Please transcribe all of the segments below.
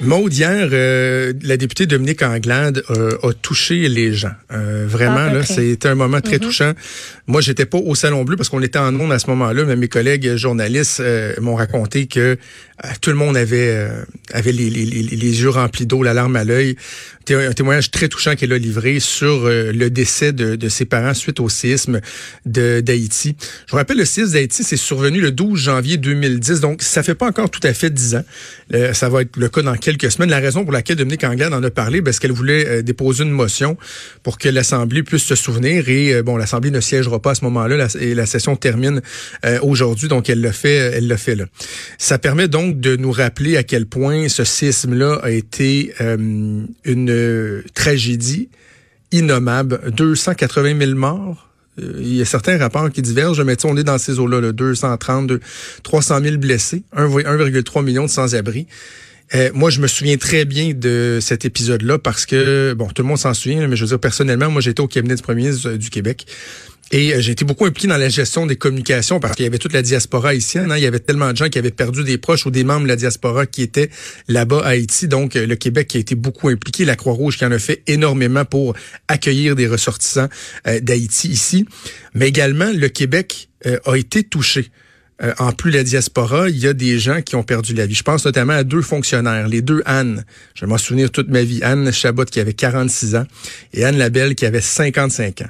Maud, hier, euh, la députée Dominique Anglade euh, a touché les gens. Euh, vraiment, là, c'était un moment très touchant. Moi, j'étais pas au Salon Bleu parce qu'on était en ondes à ce moment-là, mais mes collègues journalistes m'ont raconté que tout le monde avait avait les, les, les, yeux remplis d'eau, la larme à l'œil. Un témoignage très touchant qu'elle a livré sur le décès de, de, ses parents suite au séisme d'Haïti. Je vous rappelle, le séisme d'Haïti, c'est survenu le 12 janvier 2010, donc ça fait pas encore tout à fait dix ans. ça va être le cas dans quelques semaines. La raison pour laquelle Dominique Anglade en a parlé, ben, c'est qu'elle voulait déposer une motion pour que l'Assemblée puisse se souvenir. Et bon, l'Assemblée ne siégera pas à ce moment-là et la session termine aujourd'hui, donc elle le fait, elle le fait là. Ça permet donc de nous rappeler à quel point ce séisme-là a été une tragédie innommable. 280 000 morts. Il y a certains rapports qui divergent, mais on est dans ces eaux-là, là, 230, 300 000 blessés, 1,3 million de sans-abri. Euh, moi, je me souviens très bien de cet épisode-là parce que, bon, tout le monde s'en souvient, mais je veux dire, personnellement, moi, j'étais au cabinet du premier ministre du Québec. Et euh, j'ai été beaucoup impliqué dans la gestion des communications parce qu'il y avait toute la diaspora haïtienne. Hein. Il y avait tellement de gens qui avaient perdu des proches ou des membres de la diaspora qui étaient là-bas à Haïti. Donc, euh, le Québec qui a été beaucoup impliqué, la Croix-Rouge qui en a fait énormément pour accueillir des ressortissants d'Haïti ici. Mais également, le Québec a été touché. Euh, en plus la diaspora, il y a des gens qui ont perdu la vie. Je pense notamment à deux fonctionnaires, les deux Anne. Je vais m'en souvenir toute ma vie. Anne Chabot qui avait 46 ans et Anne Labelle qui avait 55 ans.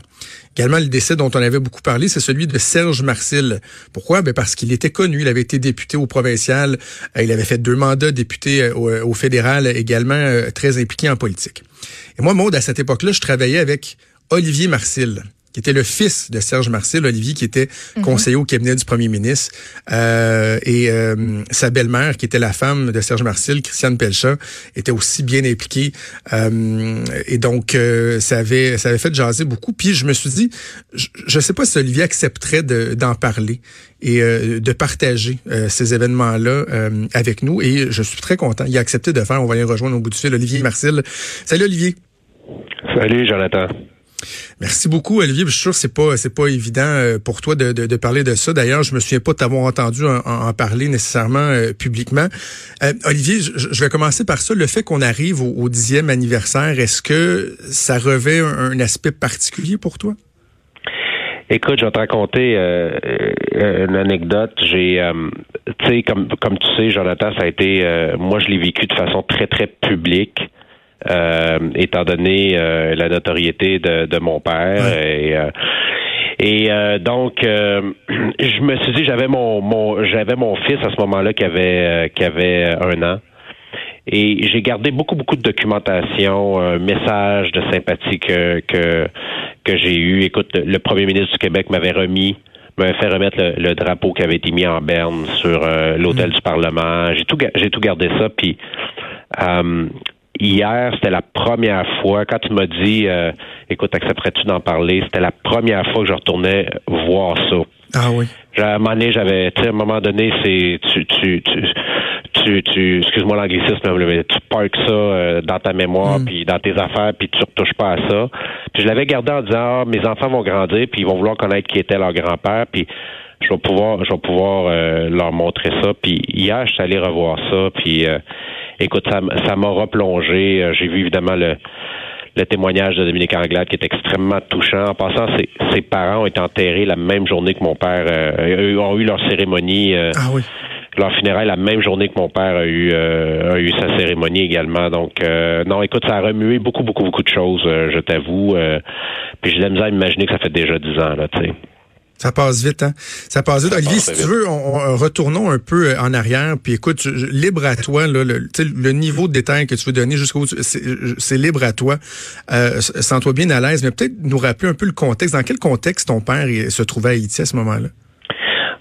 Également, le décès dont on avait beaucoup parlé, c'est celui de Serge Marcil. Pourquoi? Ben parce qu'il était connu. Il avait été député au provincial. Euh, il avait fait deux mandats député euh, au, au fédéral, également très impliqué en politique. Et moi, Maude, à cette époque-là, je travaillais avec Olivier Marcil qui était le fils de Serge Marcel, Olivier, qui était mhm. conseiller au cabinet du premier ministre, euh, et euh, sa belle-mère, qui était la femme de Serge Marcel, Christiane Pelchat, était aussi bien impliquée. Euh, et donc, ça avait ça avait fait jaser beaucoup. Puis je me suis dit, je ne sais pas si Olivier accepterait d'en parler et de partager ces événements-là avec nous. Et je suis très content. Il a accepté de faire. On va y rejoindre au bout du fil. Olivier Marcel. Salut Olivier. Salut Jonathan. Merci beaucoup, Olivier. Je suis sûr que c'est pas c'est pas évident euh, pour toi de, de, parler de ça. D'ailleurs, je me souviens pas t'avoir entendu en, parler nécessairement euh, publiquement. Euh, Olivier, je, vais commencer par ça. Le fait qu'on arrive au, dixième anniversaire, est-ce que ça revêt un, aspect particulier pour toi? Écoute, je vais te raconter une anecdote. J'ai, tu sais, comme comme tu sais, Jonathan, ça a été, moi, je l'ai vécu de façon très très publique. Euh, étant donné euh, la notoriété de, de mon père. Et, euh, et donc, je me suis dit, j'avais mon, mon j'avais mon fils à ce moment-là qui avait qui avait un an. Et j'ai gardé beaucoup, beaucoup de documentation, un message de sympathie que, que, que j'ai eu. Écoute, le premier ministre du Québec m'avait remis m'avait fait remettre le, drapeau qui avait été mis en berne sur l'hôtel mm. du Parlement. J'ai tout, j'ai tout gardé ça. Puis hier, c'était la première fois, quand tu m'as dit, euh, écoute, accepterais-tu d'en parler, c'était la première fois que je retournais voir ça. Ah oui. À un moment donné, j'avais, tu sais, à un moment donné, c'est, tu, tu, tu, tu, tu excuse-moi l'anglicisme, mais tu parques ça euh, dans ta mémoire, mm. puis dans tes affaires, puis tu retouches pas à ça. Puis je l'avais gardé en disant, ah, mes enfants vont grandir, puis ils vont vouloir connaître qui était leur grand-père, puis je vais pouvoir, je vais pouvoir euh, leur montrer ça. Puis hier, je suis allé revoir ça, puis écoute, ça, ça m'a replongé. Euh, j'ai vu évidemment le, le témoignage de Dominique Anglade qui est extrêmement touchant. En passant, ses, ses parents ont été enterrés la même journée que mon père euh, ont eu leur cérémonie. Euh, ah oui. Leur funérailles la même journée que mon père a eu a eu sa cérémonie également. Donc non, écoute, ça a remué beaucoup, beaucoup, beaucoup de choses, je t'avoue. puis j'ai de la misère à imaginer que ça fait déjà dix ans, là, tu sais. Ça passe vite, hein? Ça passe vite. Olivier, si tu veux, on, retournons un peu euh, en arrière, puis écoute, libre à toi, là, le, le niveau de détail que tu veux donner jusqu'au c'est libre à toi. Euh, Sens-toi bien à l'aise, mais peut-être nous rappeler un peu le contexte. Dans quel contexte ton père se trouvait à Haïti à ce moment-là?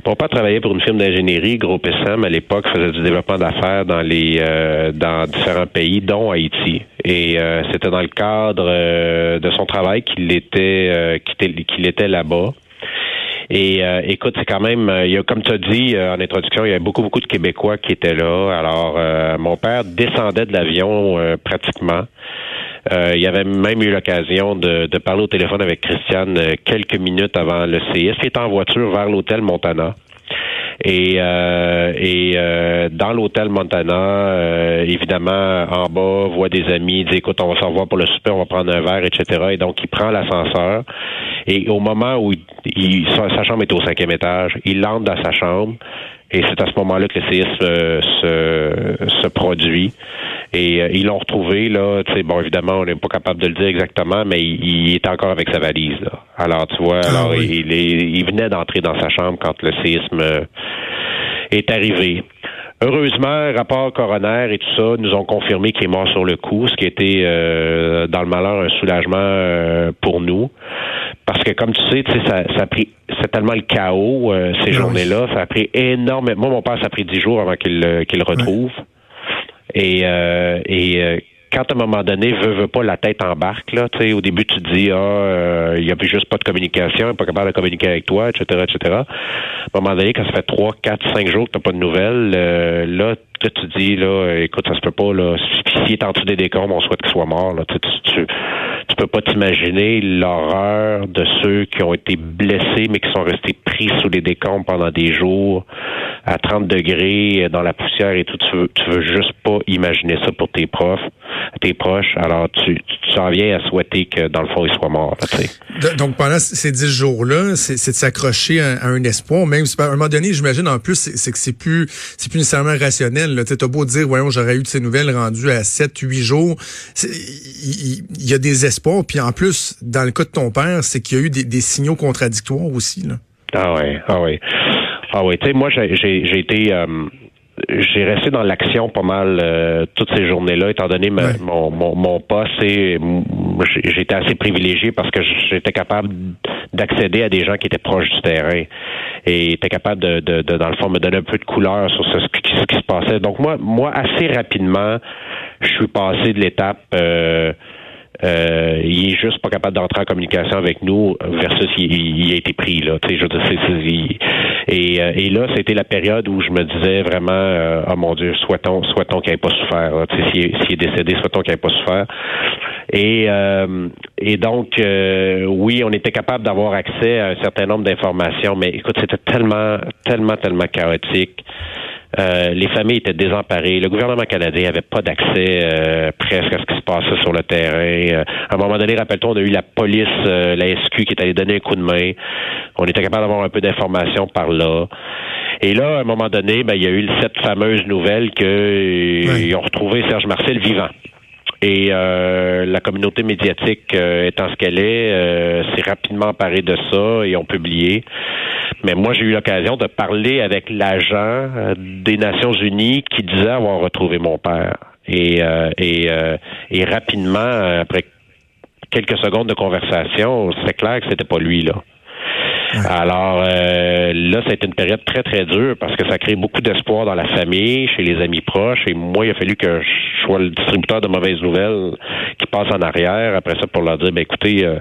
Mon père travaillait pour une firme d'ingénierie, Gros Sam, à l'époque, faisait du développement d'affaires dans les euh, dans différents pays, dont Haïti. Et euh, c'était dans le cadre de son travail qu'il était qu'il était là-bas. Et euh, écoute, c'est quand même, euh, il y a, comme tu as dit euh, en introduction, il y a beaucoup, beaucoup de Québécois qui étaient là. Alors, mon père descendait de l'avion pratiquement. il y avait même eu l'occasion de, de, parler au téléphone avec Christiane quelques minutes avant le CIS. Il était en voiture vers l'hôtel Montana. Et, euh, et euh, dans l'hôtel Montana, euh, évidemment, en bas, voit des amis, dit écoute, on va se revoir pour le souper, on va prendre un verre, etc. Et donc, il prend l'ascenseur. Et au moment où il, sa, chambre est au cinquième étage, il entre dans sa chambre. Et c'est à ce moment-là que le séisme se, se produit. Et euh, ils l'ont retrouvé, là, tu sais, bon, évidemment, on n'est pas capable de le dire exactement, mais il, est encore avec sa valise, là. Alors, tu vois, ah alors, il, il, venait d'entrer dans sa chambre quand le séisme euh, est arrivé. Heureusement, rapport coroner et tout ça nous ont confirmé qu'il est mort sur le coup, ce qui était euh, dans le malheur un soulagement pour nous. Parce que comme tu sais, tu sais, ça, ça a pris c'est tellement le chaos ces ah journées-là. Ça a pris énormément. Moi, mon père, ça a pris dix jours avant qu'il qu'il le retrouve. Et, euh, et euh, quand à un moment donné, veut, veut pas, la tête embarque, là, tu sais, au début, tu te dis, ah, euh, il y avait juste pas de communication, pas capable de communiquer avec toi, etc., etc. À un moment donné, quand ça fait trois, quatre, cinq jours que t'as pas de nouvelles, euh, là, tu te dis, là, écoute, ça se peut pas, là, s'il est en dessous des décombres, on souhaite qu'il soit mort, là, tu, tu, tu peux pas t'imaginer l'horreur de ceux qui ont été blessés, mais qui sont restés pris sous les décombres pendant des jours, à 30 degrés, dans la poussière et tout, tu veux, tu veux juste pas imaginer ça pour tes profs tes proches. Alors, tu, tu t'en viens à souhaiter que, dans le fond, il soit mort. Donc, pendant ces dix jours-là, c'est, de s'accrocher à, un espoir. Même si, à un moment donné, j'imagine, en plus, c'est, que c'est plus, c'est plus nécessairement rationnel. Tu as beau dire, voyons, j'aurais eu de ces nouvelles rendues à 7, 8 jours. Il y, a des espoirs. Puis en plus, dans le cas de ton père, c'est qu'il y a eu des, signaux contradictoires aussi. Là. Ah oui, ah oui. Ah oui, tu sais, moi, j'ai, j'ai été... Euh, j'ai resté dans l'action pas mal euh, toutes ces journées-là, étant donné mon, mon, mon poste. J'étais assez privilégié parce que j'étais capable d'accéder à des gens qui étaient proches du terrain et étaient capables de, de, de, dans le fond, me donner un peu de couleur sur ce, ce, qui, se passait. Donc moi, moi, assez rapidement, je suis passé de l'étape euh, euh, il est juste pas capable d'entrer en communication avec nous versus il, a été pris là. Tu sais, je veux dire, et, euh, et là, c'était la période où je me disais vraiment, euh, oh mon Dieu, souhaitons, souhaitons qu'il n'ait pas souffert. Tu sais, s'il, est, est décédé, souhaitons qu'il n'ait pas souffert. Et, euh, et donc, oui, on était capable d'avoir accès à un certain nombre d'informations, mais écoute, c'était tellement, tellement, tellement chaotique. Euh, les familles étaient désemparées. Le gouvernement canadien n'avait pas d'accès euh, presque à ce qui se passait sur le terrain. Euh, à un moment donné, rappelle-toi, on a eu la police, la SQ qui est allée donner un coup de main. On était capable d'avoir un peu d'informations par là. Et là, à un moment donné, ben, il y a eu cette fameuse nouvelle qu'ils ont retrouvé Serge Marcel vivant. Et la communauté médiatique étant ce qu'elle est, s'est rapidement emparée de ça et ont publié. Mais moi, j'ai eu l'occasion de parler avec l'agent euh, des Nations Unies qui disait avoir retrouvé mon père. Et, euh, et, euh, et rapidement, après quelques secondes de conversation, c'est clair que c'était pas lui là. Alors là, ça une période très, très dure parce que ça crée beaucoup d'espoir dans la famille, chez les amis proches. Et moi, il a fallu que je sois le distributeur de mauvaises nouvelles qui passe en arrière. Après ça, pour leur dire, ben écoutez, euh,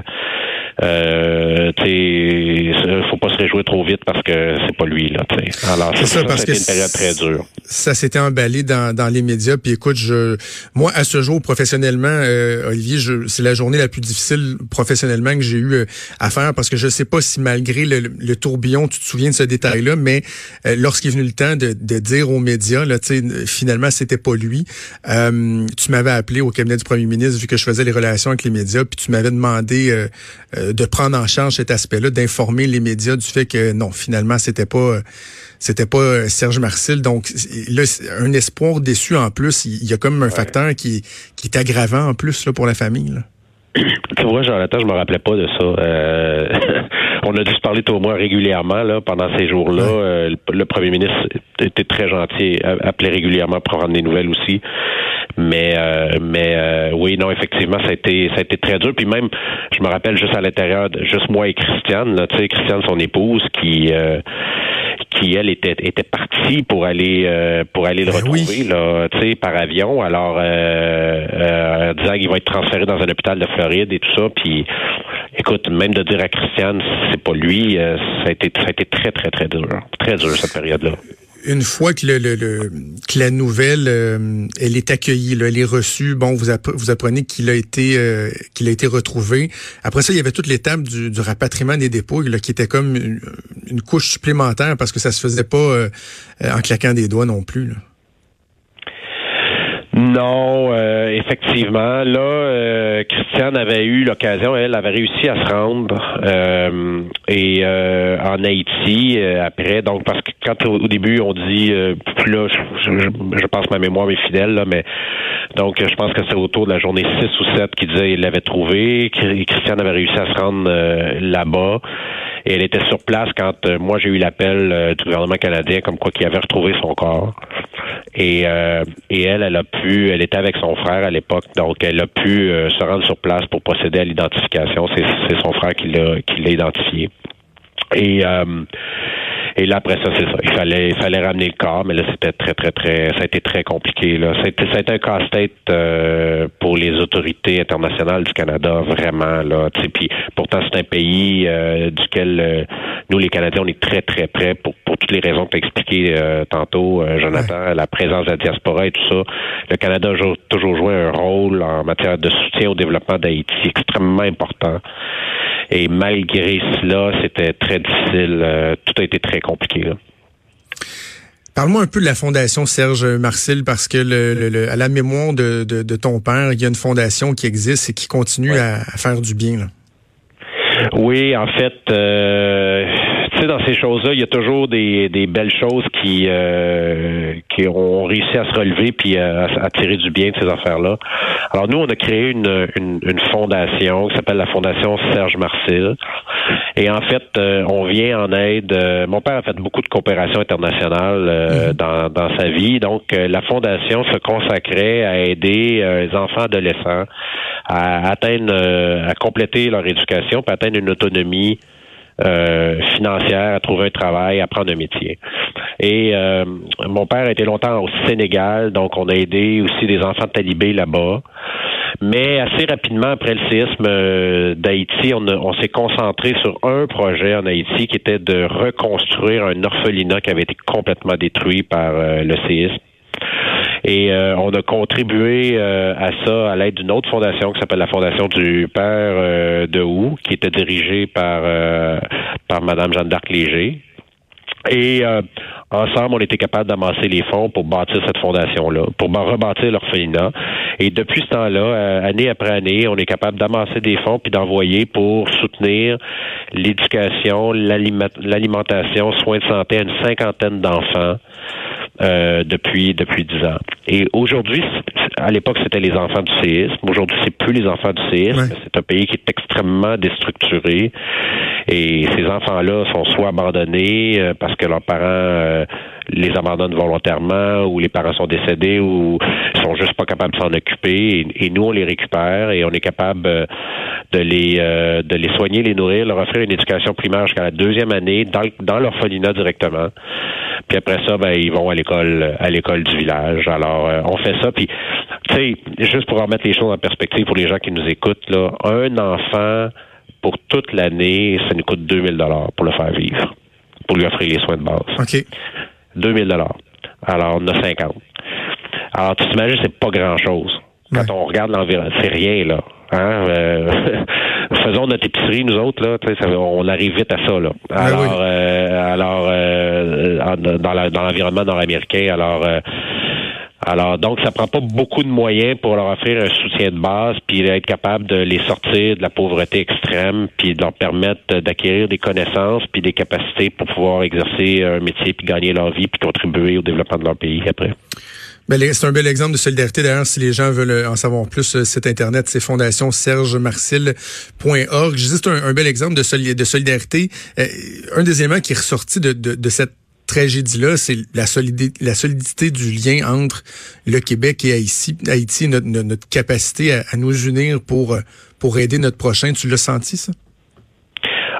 faut pas se réjouir trop vite parce que c'est pas lui là. Alors c'est ça, parce que une période très dure. Ça s'était emballé dans, dans les médias. Puis écoute, je, moi à ce jour professionnellement, euh, Olivier, c'est la journée la plus difficile professionnellement que j'ai eu euh, à faire parce que je sais pas si malgré le, tourbillon, tu te souviens de ce détail-là, mais euh, lorsqu'il est venu le temps de, de dire aux médias, là, finalement c'était pas lui. tu m'avais appelé au cabinet du premier ministre vu que je faisais les relations avec les médias, puis tu m'avais demandé de prendre en charge cet aspect-là, d'informer les médias du fait que non, finalement, c'était pas c'était pas euh, Serge Marcel. Donc là, un espoir déçu en plus. Il y a comme un facteur qui, qui est aggravant en plus là, pour la famille. Là. Tu vois, Jonathan, je me rappelais pas de ça. Euh, on a dû se parler toi et moi régulièrement là pendant ces jours-là. Euh, le, premier ministre était très gentil, appelait régulièrement pour prendre des nouvelles aussi. Mais euh, mais oui, non, effectivement, ça a été ça a été très dur. Puis même, je me rappelle juste à l'intérieur, juste moi et Christiane, tu sais, Christiane, son épouse, qui qui elle était était partie pour aller euh, pour aller le ben retrouver là, tu sais, par avion. Alors, euh, euh, disant qu'il va être transféré dans un hôpital de Floride et tout ça. Puis, écoute, même de dire à Christiane, c'est pas lui, euh, ça a été ça a été très très très dur, très dur cette période là une fois que, le, que la nouvelle euh, elle est accueillie, elle est reçue, bon, vous, vous apprenez qu'il a été euh, qu'il a été retrouvé. Après ça, il y avait toute l'étape du, du rapatriement des dépouilles là, qui était comme une, couche supplémentaire parce que ça se faisait pas euh, en claquant des doigts non plus. Non, euh, effectivement. Là, euh, Christiane avait eu l'occasion, elle avait réussi à se rendre euh, et en Haïti après. Donc, parce que quand au, début on dit, puis là, je, pense ma mémoire est fidèle, là, mais donc je pense que c'est autour de la journée 6 ou 7 qui disait qu'il l'avait trouvé. Christiane avait réussi à se rendre là-bas. Et elle était sur place quand moi j'ai eu l'appel du gouvernement canadien comme quoi qu'il avait retrouvé son corps. Et, et elle, elle a pu elle était avec son frère à l'époque, donc elle a pu euh, se rendre sur place pour procéder à l'identification. C'est son frère qui l'a qui l'a identifié. Et euh, et là, après ça, c'est ça. Il fallait, il fallait ramener le corps, mais là, c'était très, très, très, ça a été très compliqué. Là, ça a été, ça a été un casse-tête euh, pour les autorités internationales du Canada, vraiment. Là, puis pourtant, c'est un pays euh, duquel euh, nous, les Canadiens, on est très, très près pour, pour toutes les raisons que tu as expliquées tantôt, Jonathan, la présence de la diaspora et tout ça. Le Canada a toujours joué un rôle en matière de soutien au développement d'Haïti extrêmement important. Et malgré cela, c'était très difficile. Euh, tout a été très compliqué. Parle-moi un peu de la fondation Serge Marcel parce que le, à la mémoire de, ton père, il y a une fondation qui existe et qui continue à, faire du bien. Oui, en fait, euh, sais, dans ces choses-là, il y a toujours des, des belles choses qui euh, qui ont réussi à se relever puis à, tirer du bien de ces affaires-là. Alors nous, on a créé une, une, une fondation qui s'appelle la Fondation Serge Marcel. Et en fait, euh, on vient en aide. Euh, mon père a fait beaucoup de coopération internationale mhm. dans, dans sa vie. Donc, la fondation se consacrait à aider les enfants adolescents à atteindre, à compléter leur éducation, puis atteindre une autonomie euh, financière, à trouver un travail, à prendre un métier. Et euh, mon père été longtemps au Sénégal, donc on a aidé aussi des enfants de talibés là-bas. Mais assez rapidement après le séisme euh, d'Haïti, on s'est concentré sur un projet en Haïti qui était de reconstruire un orphelinat qui avait été complètement détruit par le séisme. Et euh, on a contribué euh, à ça à l'aide d'une autre fondation qui s'appelle la Fondation du Père euh, de Hou, qui était dirigée par par Madame Jeanne d'Arc Léger. Et ensemble, on était capable d'amasser les fonds pour bâtir cette fondation-là, pour rebâtir l'orphelinat. Et depuis ce temps-là, année après année, on est capable d'amasser des fonds puis d'envoyer pour soutenir l'éducation, l'alimentation, soins de santé à une cinquantaine d'enfants euh, depuis depuis dix ans. Et aujourd'hui, à l'époque, c'était les enfants du séisme. Aujourd'hui, c'est plus les enfants du séisme. C'est un pays qui est extrêmement déstructuré. Et ces enfants-là sont soit abandonnés euh, parce que leurs parents euh, les abandonnent volontairement ou les parents sont décédés ou sont juste pas capables de s'en occuper. Et, nous, on les récupère et on est capable de les de les soigner, les nourrir, leur offrir une éducation primaire jusqu'à la deuxième année dans, dans l'orphelinat directement. Puis après ça, ben ils vont à l'école à l'école du village. Alors euh, on fait ça. Puis tu sais, juste pour remettre les choses en perspective pour les gens qui nous écoutent là, un enfant pour toute l'année, ça nous coûte 2000 dollars pour le faire vivre, pour lui offrir les soins de base. OK. 2000 dollars. Alors on a 50. Alors tu t'imagines, c'est pas grand chose. Quand on regarde l'environnement, c'est rien là. Hein? Euh, faisons notre épicerie, nous autres, là, on arrive vite à ça. Là. Ben alors, euh, alors euh, dans l'environnement nord-américain, alors alors, donc, ça prend pas beaucoup de moyens pour leur offrir un soutien de base, puis être capable de les sortir de la pauvreté extrême, puis de leur permettre d'acquérir des connaissances, puis des capacités pour pouvoir exercer un métier, puis gagner leur vie, puis contribuer au développement de leur pays après. Ben, c'est un bel exemple de solidarité. D'ailleurs, si les gens veulent en savoir plus, cet Internet, c'est fondationsergemarcil.org. Je dis c'est un, bel exemple de, solidarité. un des éléments qui est ressorti de, de cette tragédie-là, c'est la solidité, du lien entre le Québec et Haïti, Haïti notre, capacité à, nous unir pour, pour aider notre prochain. Tu l'as senti, ça?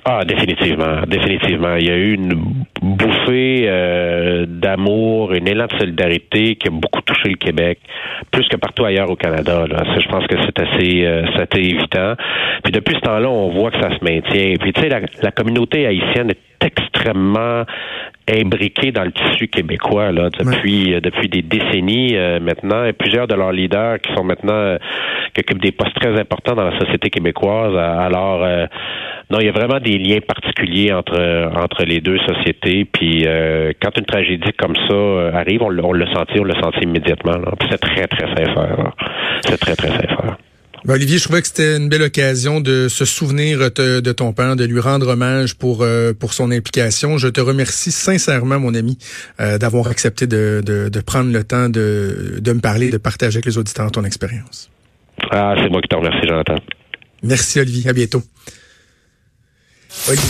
Ah, définitivement, définitivement. Il y a eu une bouffée euh, d'amour, une élan de solidarité qui a beaucoup touché le Québec, plus que partout ailleurs au Canada. Je pense que c'est assez, euh, c'est évident. Puis depuis ce temps-là, on voit que ça se maintient. Puis tu sais, la, la communauté haïtienne est extrêmement imbriqués dans le tissu québécois là depuis euh, depuis des décennies euh, maintenant. Et plusieurs de leurs leaders qui sont maintenant euh, qui occupent des postes très importants dans la société québécoise alors non il y a vraiment des liens particuliers entre entre les deux sociétés. Puis quand une tragédie comme ça arrive on, on le sentit on le sentit immédiatement c'est très très sincère c'est très très sincère ben, Olivier, je trouvais que c'était une belle occasion de se souvenir de ton père, de lui rendre hommage pour euh, pour son implication. Je te remercie sincèrement, mon ami, euh, d'avoir accepté de, de, prendre le temps de, de me parler, de partager avec les auditeurs ton expérience. Ah, c'est moi qui te remercie, Jonathan. Merci, Olivier. À bientôt. Olivier.